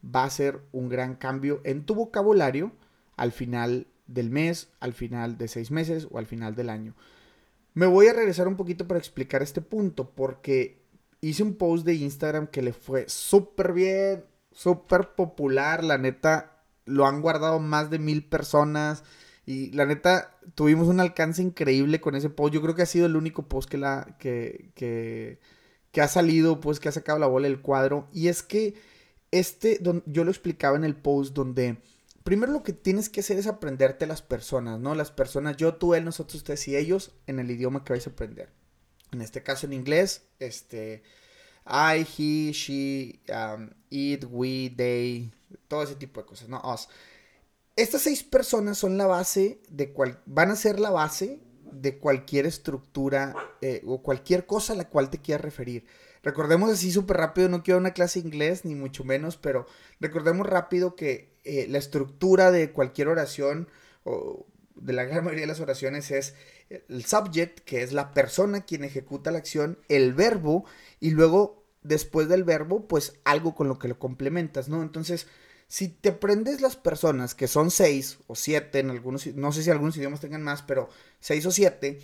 Speaker 1: va a ser un gran cambio en tu vocabulario al final del mes, al final de seis meses o al final del año. Me voy a regresar un poquito para explicar este punto porque hice un post de Instagram que le fue súper bien, súper popular, la neta, lo han guardado más de mil personas y la neta tuvimos un alcance increíble con ese post. Yo creo que ha sido el único post que, la, que, que, ha salido, pues que ha sacado la bola del cuadro y es que este, yo lo explicaba en el post donde primero lo que tienes que hacer es aprenderte las personas, ¿no? Las personas, yo, tú, él, nosotros, ustedes y ellos en el idioma que vais a aprender. En este caso en inglés, este, I, he, she, um, it, we, they, todo ese tipo de cosas, ¿no? Estas seis personas son la base de cual, van a ser la base de cualquier estructura eh, o cualquier cosa a la cual te quieras referir. Recordemos así súper rápido, no quiero una clase de inglés, ni mucho menos, pero recordemos rápido que eh, la estructura de cualquier oración, o de la gran mayoría de las oraciones, es el subject, que es la persona quien ejecuta la acción, el verbo, y luego, después del verbo, pues algo con lo que lo complementas, ¿no? Entonces, si te aprendes las personas, que son seis o siete en algunos, no sé si algunos idiomas tengan más, pero seis o siete,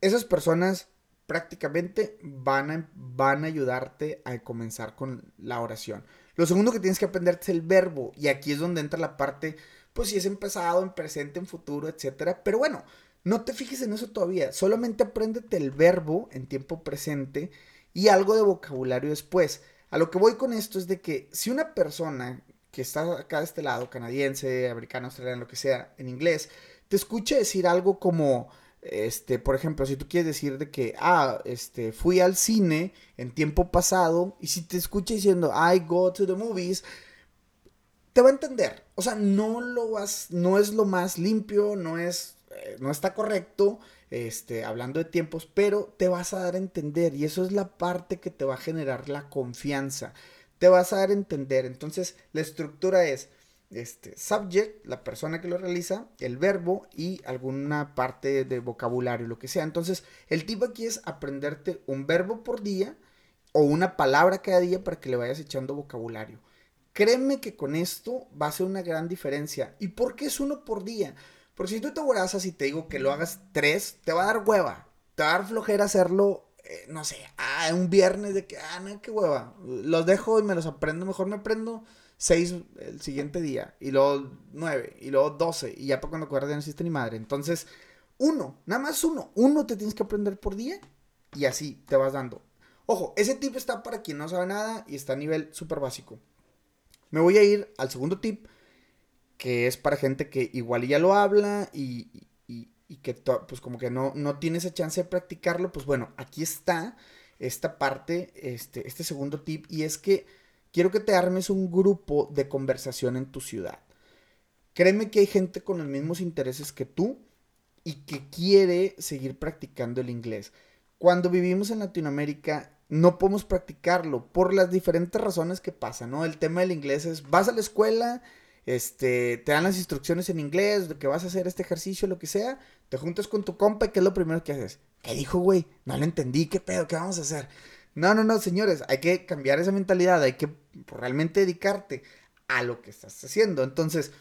Speaker 1: esas personas prácticamente van a, van a ayudarte a comenzar con la oración. Lo segundo que tienes que aprender es el verbo. Y aquí es donde entra la parte, pues si es en pasado, en presente, en futuro, etc. Pero bueno, no te fijes en eso todavía. Solamente apréndete el verbo en tiempo presente y algo de vocabulario después. A lo que voy con esto es de que si una persona que está acá de este lado, canadiense, americano, australiano, lo que sea, en inglés, te escucha decir algo como este, por ejemplo, si tú quieres decir de que, ah, este, fui al cine en tiempo pasado, y si te escucha diciendo, I go to the movies, te va a entender. O sea, no lo vas, no es lo más limpio, no es, eh, no está correcto, este, hablando de tiempos, pero te vas a dar a entender, y eso es la parte que te va a generar la confianza. Te vas a dar a entender. Entonces, la estructura es, este, subject, la persona que lo realiza, el verbo y alguna parte de vocabulario, lo que sea. Entonces, el tip aquí es aprenderte un verbo por día o una palabra cada día para que le vayas echando vocabulario. Créeme que con esto va a ser una gran diferencia. ¿Y por qué es uno por día? Porque si tú te abrazas y te digo que lo hagas tres, te va a dar hueva. Te va a dar flojera hacerlo, eh, no sé, ah, un viernes de que, ah, no, qué hueva. Los dejo y me los aprendo. Mejor me aprendo 6 el siguiente día, y luego 9, y luego 12, y ya para cuando acuerdas ya no existe ni madre. Entonces, uno, nada más uno, uno te tienes que aprender por día, y así te vas dando. Ojo, ese tip está para quien no sabe nada y está a nivel súper básico. Me voy a ir al segundo tip, que es para gente que igual ya lo habla y, y, y que pues como que no, no tiene esa chance de practicarlo. Pues bueno, aquí está esta parte, este, este segundo tip, y es que quiero que te armes un grupo de conversación en tu ciudad. Créeme que hay gente con los mismos intereses que tú y que quiere seguir practicando el inglés. Cuando vivimos en Latinoamérica no podemos practicarlo por las diferentes razones que pasan, ¿no? El tema del inglés es, vas a la escuela, este, te dan las instrucciones en inglés, de que vas a hacer este ejercicio, lo que sea, te juntas con tu compa y ¿qué es lo primero que haces? ¿Qué dijo, güey? No lo entendí, ¿qué pedo? ¿Qué vamos a hacer? No, no, no, señores, hay que cambiar esa mentalidad, hay que realmente dedicarte a lo que estás haciendo. Entonces,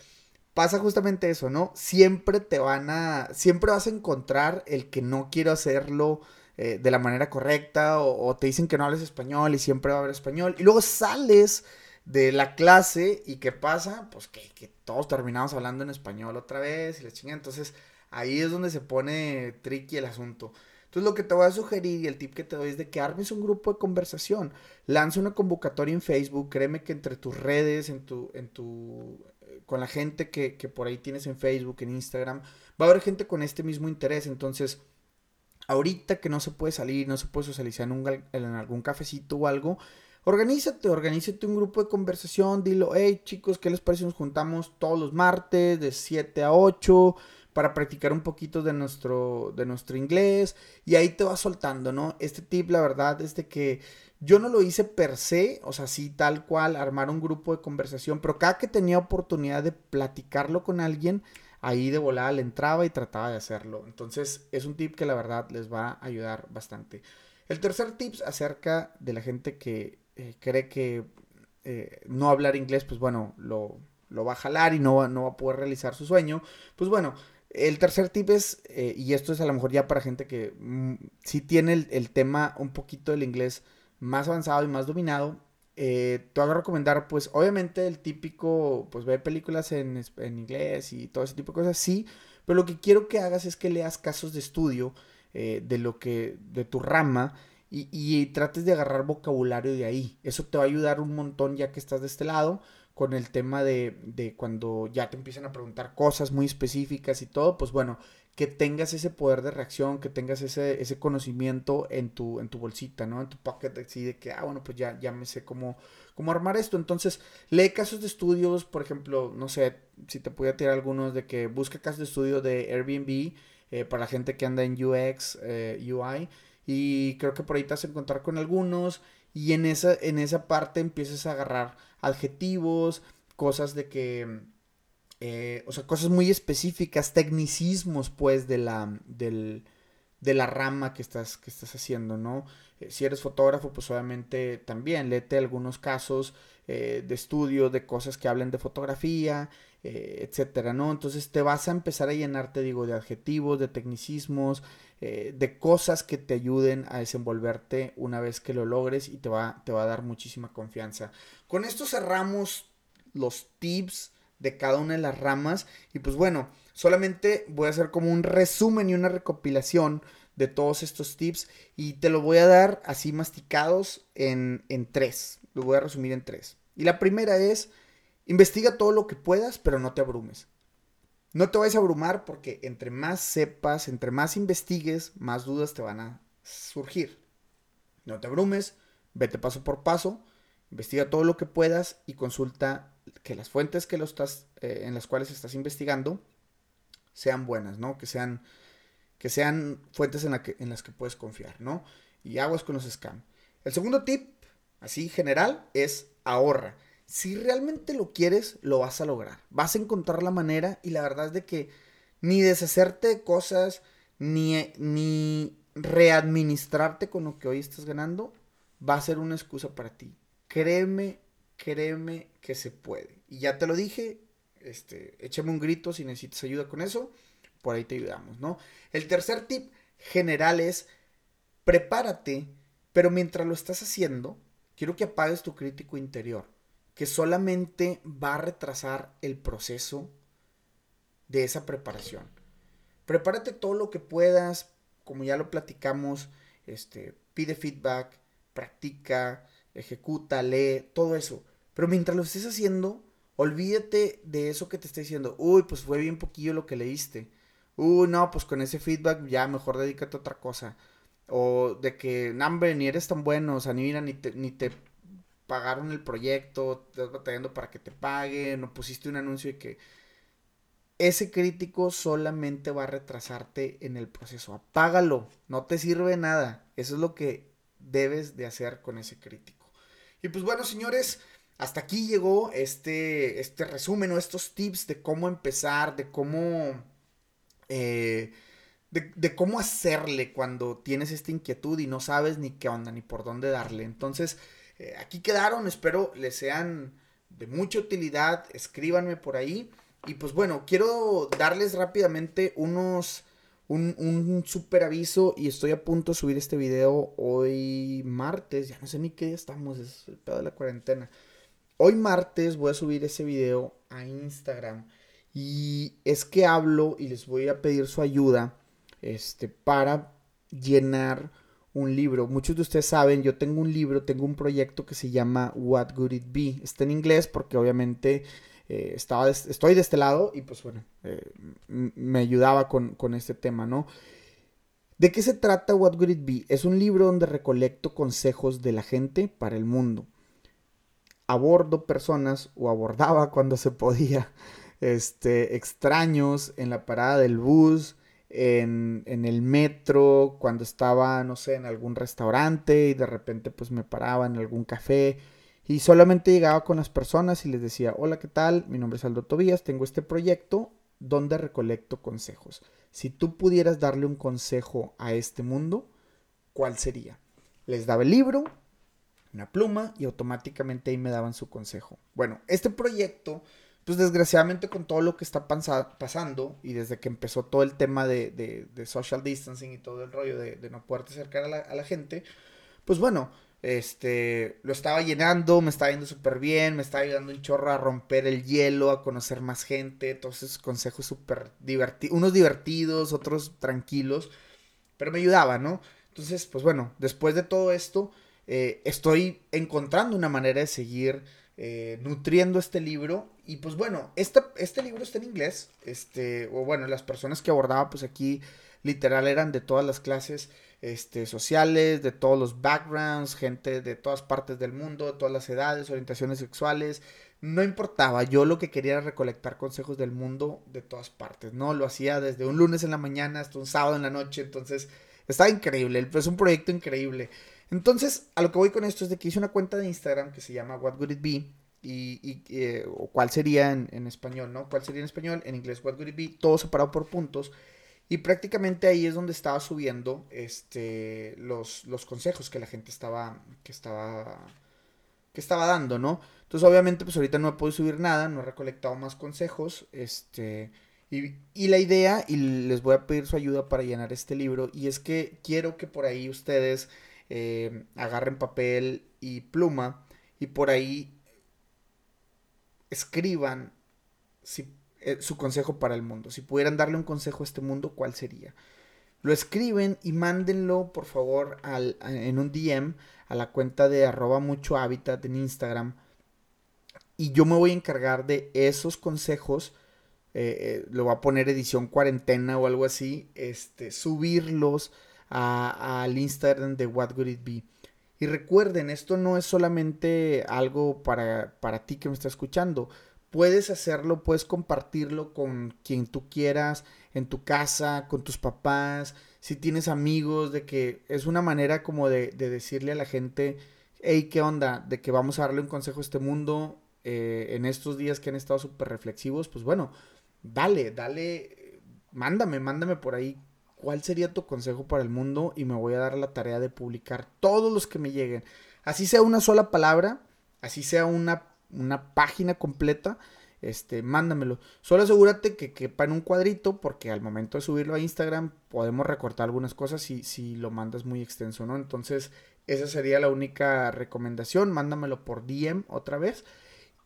Speaker 1: pasa justamente eso, ¿no? Siempre te van a, siempre vas a encontrar el que no quiero hacerlo eh, de la manera correcta o, te dicen que no hables español y siempre va a haber español. Y luego sales de la clase y ¿qué pasa? Pues que, que todos terminamos hablando en español otra vez y la chingada. Entonces, ahí es donde se pone tricky el asunto. Entonces lo que te voy a sugerir y el tip que te doy es de que armes un grupo de conversación. Lanza una convocatoria en Facebook. Créeme que entre tus redes, en tu, en tu, eh, con la gente que, que por ahí tienes en Facebook, en Instagram, va a haber gente con este mismo interés. Entonces, ahorita que no se puede salir, no se puede socializar en, un, en algún cafecito o algo, Organízate, organízate un grupo de conversación, dilo, hey chicos, ¿qué les parece si nos juntamos todos los martes de 7 a 8 para practicar un poquito de nuestro, de nuestro inglés? Y ahí te vas soltando, ¿no? Este tip, la verdad, es de que yo no lo hice per se, o sea, sí, tal cual, armar un grupo de conversación, pero cada que tenía oportunidad de platicarlo con alguien, ahí de volada le entraba y trataba de hacerlo. Entonces, es un tip que la verdad les va a ayudar bastante. El tercer tip acerca de la gente que eh, cree que eh, no hablar inglés, pues bueno, lo, va a jalar y no, no va a poder realizar su sueño. Pues bueno, el tercer tip es, eh, y esto es a lo mejor ya para gente que mm, sí tiene el, tema un poquito del inglés más avanzado y más dominado, te voy a recomendar, pues obviamente el típico, pues ver películas en, en, inglés y todo ese tipo de cosas, sí, pero lo que quiero que hagas es que leas casos de estudio de lo que, de tu rama y, trates de agarrar vocabulario de ahí. Eso te va a ayudar un montón ya que estás de este lado con el tema de, de, cuando ya te empiezan a preguntar cosas muy específicas y todo, pues bueno, que tengas ese poder de reacción, que tengas ese, ese conocimiento en tu, en tu bolsita, ¿no? En tu pocket, así de que, ah, bueno, pues ya, ya me sé cómo, cómo armar esto. Entonces, lee casos de estudios, por ejemplo, no sé, si te podía tirar algunos de que busca casos de estudio de Airbnb eh, para la gente que anda en UX, eh, UI y creo que por ahí te vas a encontrar con algunos y en esa, en esa parte empiezas a agarrar adjetivos, cosas de que, eh, o sea, cosas muy específicas, tecnicismos pues de la, del, de la rama que estás, que estás haciendo, ¿no? Eh, si eres fotógrafo, pues obviamente también léete algunos casos eh, de estudio de cosas que hablen de fotografía, etcétera, ¿no? Entonces te vas a empezar a llenarte, digo, de adjetivos, de tecnicismos, eh, de cosas que te ayuden a desenvolverte una vez que lo logres y te va, te va a dar muchísima confianza. Con esto cerramos los tips de cada una de las ramas y pues bueno, solamente voy a hacer como un resumen y una recopilación de todos estos tips y te lo voy a dar así masticados en, en tres. Lo voy a resumir en tres. Y la primera es, investiga todo lo que puedas, pero no te abrumes. No te vayas a abrumar porque entre más sepas, entre más investigues, más dudas te van a surgir. No te abrumes, vete paso por paso, investiga todo lo que puedas y consulta que las fuentes que estás, eh, en las cuales estás investigando sean buenas, ¿no? Que sean, que sean fuentes en, en las que puedes confiar, ¿no? Y aguas con los scams. El segundo tip, así general, es ahorra si realmente lo quieres, lo vas a lograr. Vas a encontrar la manera y la verdad es de que ni deshacerte de cosas, ni, ni readministrarte con lo que hoy estás ganando, va a ser una excusa para ti. Créeme, créeme que se puede. Y ya te lo dije, este, échame un grito si necesitas ayuda con eso, por ahí te ayudamos, ¿no? El tercer tip general es, prepárate, pero mientras lo estás haciendo, quiero que apagues tu crítico interior que solamente va a retrasar el proceso de esa preparación. Prepárate todo lo que puedas, como ya lo platicamos, este, pide feedback, practica, ejecuta, lee, todo eso. Pero mientras lo estés haciendo, olvídate de eso que te está diciendo. Uy, pues fue bien poquillo lo que leíste. Uy, no, pues con ese feedback ya mejor dedícate a otra cosa. O de que, no, ni eres tan bueno, o sea, ni mira, ni te, ni te pagaron el proyecto, estás batallando para que te paguen, o pusiste un anuncio y que ese crítico solamente va a retrasarte en el proceso. Apágalo, no te sirve nada. Eso es lo que debes de hacer con ese crítico. Y pues bueno, señores, hasta aquí llegó este, este resumen o estos tips de cómo empezar, de cómo... Eh, de, de, cómo hacerle cuando tienes esta inquietud y no sabes ni qué onda ni por dónde darle. Entonces, eh, aquí quedaron, espero les sean de mucha utilidad, escríbanme por ahí. Y pues bueno, quiero darles rápidamente unos, un, un super aviso y estoy a punto de subir este video hoy martes, ya no sé ni qué día estamos, es el pedo de la cuarentena. Hoy martes voy a subir ese video a Instagram y es que hablo y les voy a pedir su ayuda este, para llenar un libro. Muchos de ustedes saben, yo tengo un libro, tengo un proyecto que se llama What Would It Be. Está en inglés porque obviamente eh, estaba estoy de este lado y pues bueno, eh, me ayudaba con, con, este tema, ¿no? ¿De qué se trata What Would It Be? Es un libro donde recolecto consejos de la gente para el mundo. Abordo personas o abordaba cuando se podía este, extraños en la parada del bus, en, el metro, cuando estaba, no sé, en algún restaurante y de repente pues me paraba en algún café y solamente llegaba con las personas y les decía, hola, ¿qué tal? Mi nombre es Aldo Tobías, tengo este proyecto donde recolecto consejos. Si tú pudieras darle un consejo a este mundo, ¿cuál sería? Les daba el libro, una pluma y automáticamente ahí me daban su consejo. Bueno, este proyecto pues desgraciadamente con todo lo que está pasando y desde que empezó todo el tema de, social distancing y todo el rollo de, no poderte acercar a la, gente, pues bueno, este, lo estaba llenando, me estaba yendo súper bien, me estaba ayudando un chorro a romper el hielo, a conocer más gente, todos esos consejos súper divertidos, unos divertidos, otros tranquilos, pero me ayudaba, ¿no? Entonces, pues bueno, después de todo esto, eh, estoy encontrando una manera de seguir eh, nutriendo este libro. Y pues bueno, este, este libro está en inglés. Este, o bueno, las personas que abordaba, pues aquí literal eran de todas las clases este, sociales, de todos los backgrounds, gente de todas partes del mundo, de todas las edades, orientaciones sexuales. No importaba, yo lo que quería era recolectar consejos del mundo de todas partes, ¿no? Lo hacía desde un lunes en la mañana hasta un sábado en la noche, entonces estaba increíble, es un proyecto increíble. Entonces, a lo que voy con esto es de que hice una cuenta de Instagram que se llama What Would It Be y, eh, o cuál sería en, español, ¿no? ¿Cuál sería en español? En inglés, What Would It Be, todo separado por puntos. Y prácticamente ahí es donde estaba subiendo este, los, los consejos que la gente estaba, que estaba, que estaba dando, ¿no? Entonces, obviamente, pues ahorita no he podido subir nada, no he recolectado más consejos, este, y, y, la idea, y les voy a pedir su ayuda para llenar este libro, y es que quiero que por ahí ustedes eh, agarren papel y pluma y por ahí escriban eh, su consejo para el mundo. Si pudieran darle un consejo a este mundo, ¿cuál sería? Lo escriben y mándenlo, por favor, al, en un DM a la cuenta de arroba mucho hábitat en Instagram. Y yo me voy a encargar de esos consejos. Eh, lo voy a poner edición cuarentena o algo así. Este, subirlos al Instagram de What Would It Be. Y recuerden, esto no es solamente algo para, para ti que me está escuchando. Puedes hacerlo, puedes compartirlo con quien tú quieras, en tu casa, con tus papás, si tienes amigos, de que es una manera como de, decirle a la gente, hey, ¿qué onda? De que vamos a darle un consejo a este mundo eh, en estos días que han estado súper reflexivos, pues bueno, dale, dale, mándame, mándame por ahí cuál sería tu consejo para el mundo y me voy a dar la tarea de publicar todos los que me lleguen. Así sea una sola palabra, así sea una, una página completa, este, mándamelo. Solo asegúrate que quepa en un cuadrito porque al momento de subirlo a Instagram podemos recortar algunas cosas si, si lo mandas muy extenso, ¿no? Entonces, esa sería la única recomendación. Mándamelo por DM otra vez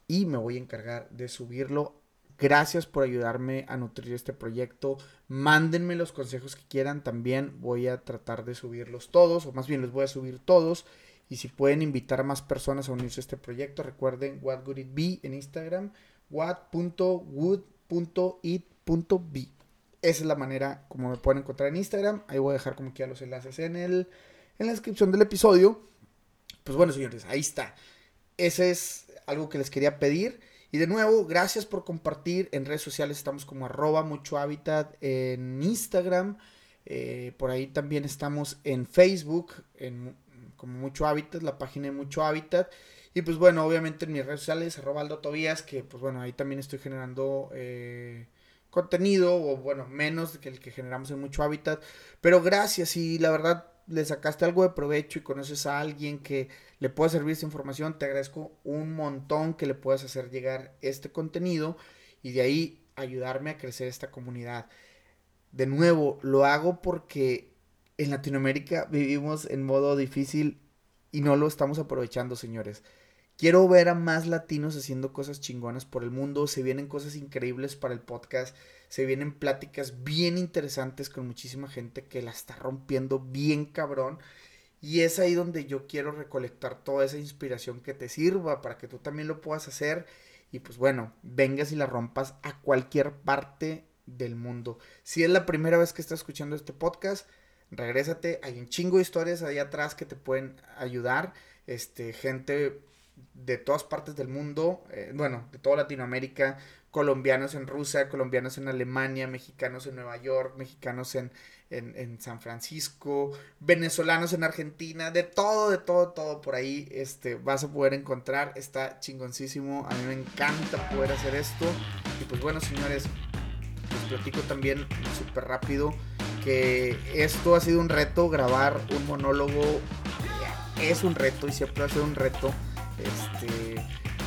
Speaker 1: y me voy a encargar de subirlo Gracias por ayudarme a nutrir este proyecto. Mándenme los consejos que quieran también. Voy a tratar de subirlos todos, o más bien los voy a subir todos. Y si pueden invitar a más personas a unirse a este proyecto, recuerden What Would It Be en Instagram, what.would.it.be. Esa es la manera como me pueden encontrar en Instagram. Ahí voy a dejar como que los enlaces en, el, en la descripción del episodio. Pues bueno, señores, ahí está. Ese es algo que les quería pedir. Y de nuevo, gracias por compartir. En redes sociales estamos como arroba mucho hábitat en Instagram. Eh, por ahí también estamos en Facebook, en, como mucho hábitat, la página de mucho hábitat. Y pues bueno, obviamente en mis redes sociales, arroba Aldo Tobías, que pues bueno, ahí también estoy generando eh, contenido, o bueno, menos que el que generamos en mucho hábitat. Pero gracias y la verdad le sacaste algo de provecho y conoces a alguien que le pueda servir esta información, te agradezco un montón que le puedas hacer llegar este contenido y de ahí ayudarme a crecer esta comunidad. De nuevo, lo hago porque en Latinoamérica vivimos en modo difícil y no lo estamos aprovechando, señores. Quiero ver a más latinos haciendo cosas chingonas por el mundo. Se vienen cosas increíbles para el podcast. Se vienen pláticas bien interesantes con muchísima gente que la está rompiendo bien cabrón. Y es ahí donde yo quiero recolectar toda esa inspiración que te sirva para que tú también lo puedas hacer. Y pues bueno, vengas y la rompas a cualquier parte del mundo. Si es la primera vez que estás escuchando este podcast, regrésate. Hay un chingo de historias ahí atrás que te pueden ayudar. Este, gente de todas partes del mundo, eh, bueno, de toda Latinoamérica, colombianos en Rusia, colombianos en Alemania, mexicanos en Nueva York, mexicanos en, en, San Francisco, venezolanos en Argentina, de todo, de todo, todo por ahí este, vas a poder encontrar. Está chingoncísimo, a mí me encanta poder hacer esto. Y pues bueno, señores, les platico también súper rápido que esto ha sido un reto, grabar un monólogo es un reto y siempre va a ser un reto este,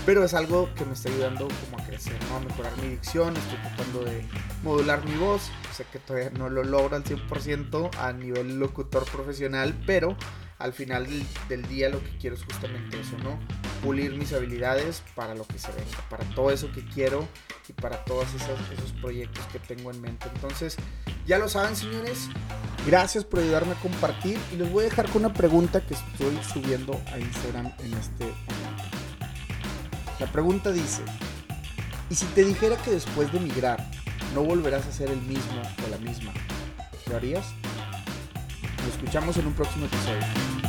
Speaker 1: pero es algo que me está ayudando como a crecer. A mejorar mi dicción, estoy tratando de modular mi voz, sé que todavía no lo logro al 100% a nivel locutor profesional, pero al final del, día lo que quiero es justamente eso, ¿no? Pulir mis habilidades para lo que se venga, para todo eso que quiero y para todos esos proyectos que tengo en mente. Entonces, ya lo saben, señores. Gracias por ayudarme a compartir y les voy a dejar con una pregunta que estoy subiendo a Instagram en este momento. La pregunta dice, ¿y si te dijera que después de migrar no volverás a ser el mismo o la misma, ¿lo harías? Nos escuchamos en un próximo episodio.